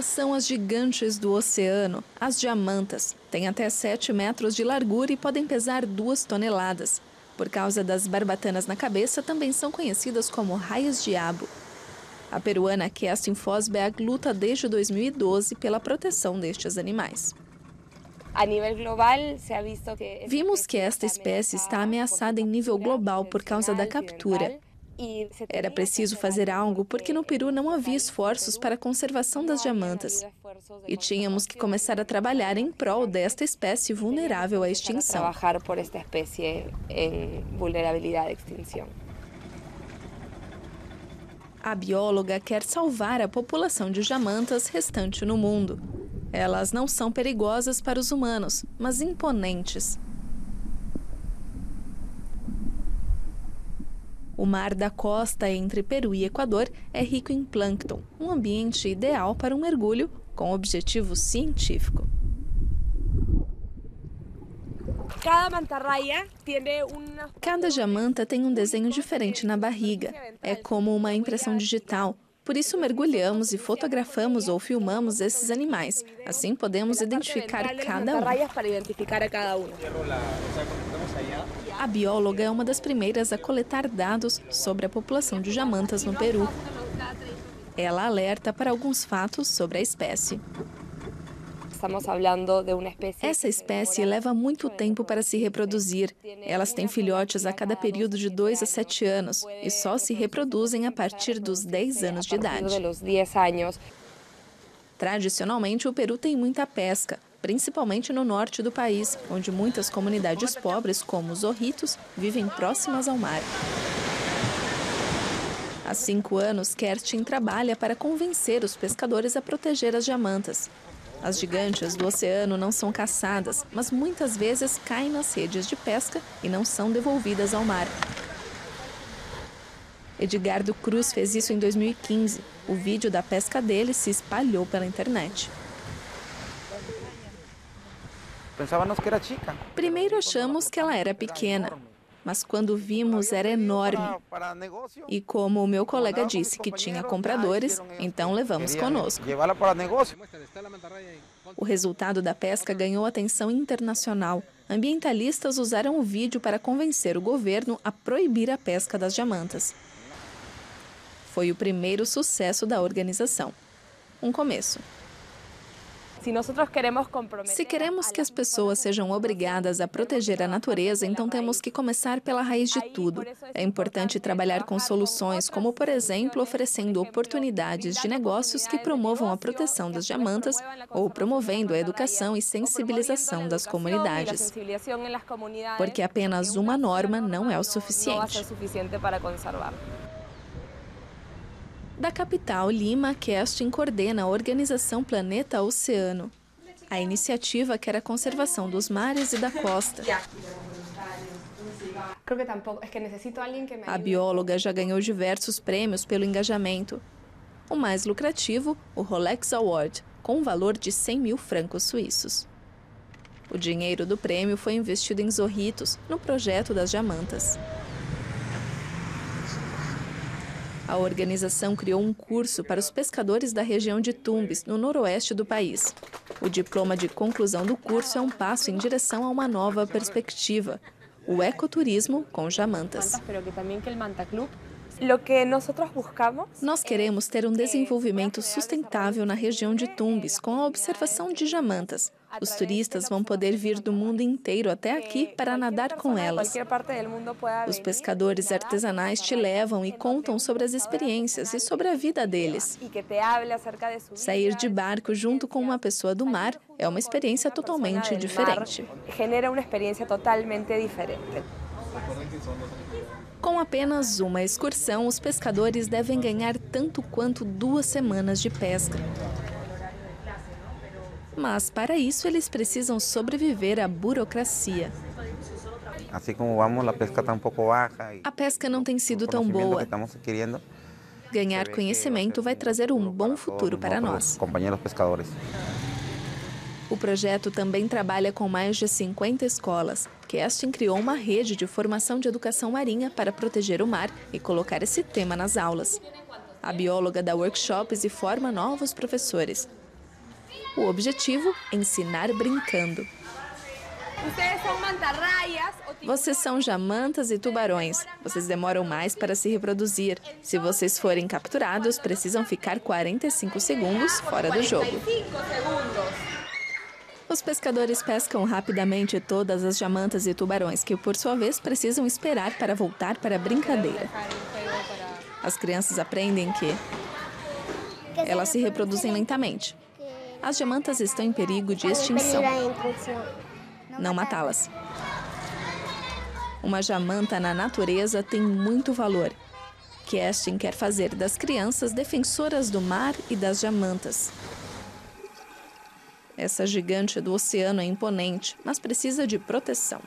Elas são as gigantes do oceano, as diamantas. Têm até 7 metros de largura e podem pesar 2 toneladas. Por causa das barbatanas na cabeça, também são conhecidas como raias-diabo. A peruana Kerstin Fosberg luta desde 2012 pela proteção destes animais. Vimos que esta espécie está ameaçada em nível global por causa da captura. Era preciso fazer algo porque no Peru não havia esforços para a conservação das diamantas. E tínhamos que começar a trabalhar em prol desta espécie vulnerável à extinção. A bióloga quer salvar a população de diamantas restante no mundo. Elas não são perigosas para os humanos, mas imponentes. O mar da costa entre Peru e Equador é rico em plâncton, um ambiente ideal para um mergulho com objetivo científico. Cada jamanta tem um desenho diferente na barriga. É como uma impressão digital. Por isso, mergulhamos e fotografamos ou filmamos esses animais. Assim, podemos identificar cada um. A bióloga é uma das primeiras a coletar dados sobre a população de jamantas no Peru. Ela alerta para alguns fatos sobre a espécie. Essa espécie leva muito tempo para se reproduzir. Elas têm filhotes a cada período de 2 a 7 anos e só se reproduzem a partir dos 10 anos de idade. Tradicionalmente, o Peru tem muita pesca, principalmente no norte do país, onde muitas comunidades pobres, como os orritos, vivem próximas ao mar. Há cinco anos, Kerstin trabalha para convencer os pescadores a proteger as diamantas. As gigantes do oceano não são caçadas, mas muitas vezes caem nas redes de pesca e não são devolvidas ao mar. Edgardo Cruz fez isso em 2015. O vídeo da pesca dele se espalhou pela internet. Pensávamos que era chica. Primeiro achamos que ela era pequena, mas quando vimos era enorme. E como o meu colega disse que tinha compradores, então levamos conosco. O resultado da pesca ganhou atenção internacional. Ambientalistas usaram o vídeo para convencer o governo a proibir a pesca das diamantas. Foi o primeiro sucesso da organização. Um começo. Se queremos que as pessoas sejam obrigadas a proteger a natureza, então temos que começar pela raiz de tudo. É importante trabalhar com soluções, como, por exemplo, oferecendo oportunidades de negócios que promovam a proteção das diamantas ou promovendo a educação e sensibilização das comunidades. Porque apenas uma norma não é o suficiente. Da capital, Lima, Kestin coordena a organização Planeta Oceano. A iniciativa quer a conservação dos mares e da costa. A bióloga já ganhou diversos prêmios pelo engajamento. O mais lucrativo, o Rolex Award, com um valor de 100 mil francos suíços. O dinheiro do prêmio foi investido em zorritos, no projeto das diamantas. A organização criou um curso para os pescadores da região de Tumbes, no noroeste do país. O diploma de conclusão do curso é um passo em direção a uma nova perspectiva, o ecoturismo com jamantas. Nós queremos ter um desenvolvimento sustentável na região de Tumbes, com a observação de jamantas. Os turistas vão poder vir do mundo inteiro até aqui para nadar com elas. Os pescadores artesanais te levam e contam sobre as experiências e sobre a vida deles. Sair de barco junto com uma pessoa do mar é uma experiência totalmente diferente. Genera uma experiência totalmente diferente. Com apenas uma excursão, os pescadores devem ganhar tanto quanto duas semanas de pesca. Mas para isso eles precisam sobreviver à burocracia. Assim como vamos, a pesca está um pouco baixa. A pesca não tem sido tão boa. Ganhar conhecimento vai trazer um bom futuro para nós. Companheiros pescadores. O projeto também trabalha com mais de 50 escolas. Kestin criou uma rede de formação de educação marinha para proteger o mar e colocar esse tema nas aulas. A bióloga dá workshops e forma novos professores. O objetivo: ensinar brincando. Vocês são jamantas e tubarões. Vocês demoram mais para se reproduzir. Se vocês forem capturados, precisam ficar 45 segundos fora do jogo. Os pescadores pescam rapidamente todas as jamantas e tubarões, que por sua vez precisam esperar para voltar para a brincadeira. As crianças aprendem que elas se reproduzem lentamente. As jamantas estão em perigo de extinção não matá-las. Uma jamanta na natureza tem muito valor. Kerstin quer fazer das crianças defensoras do mar e das jamantas. Essa gigante do oceano é imponente, mas precisa de proteção.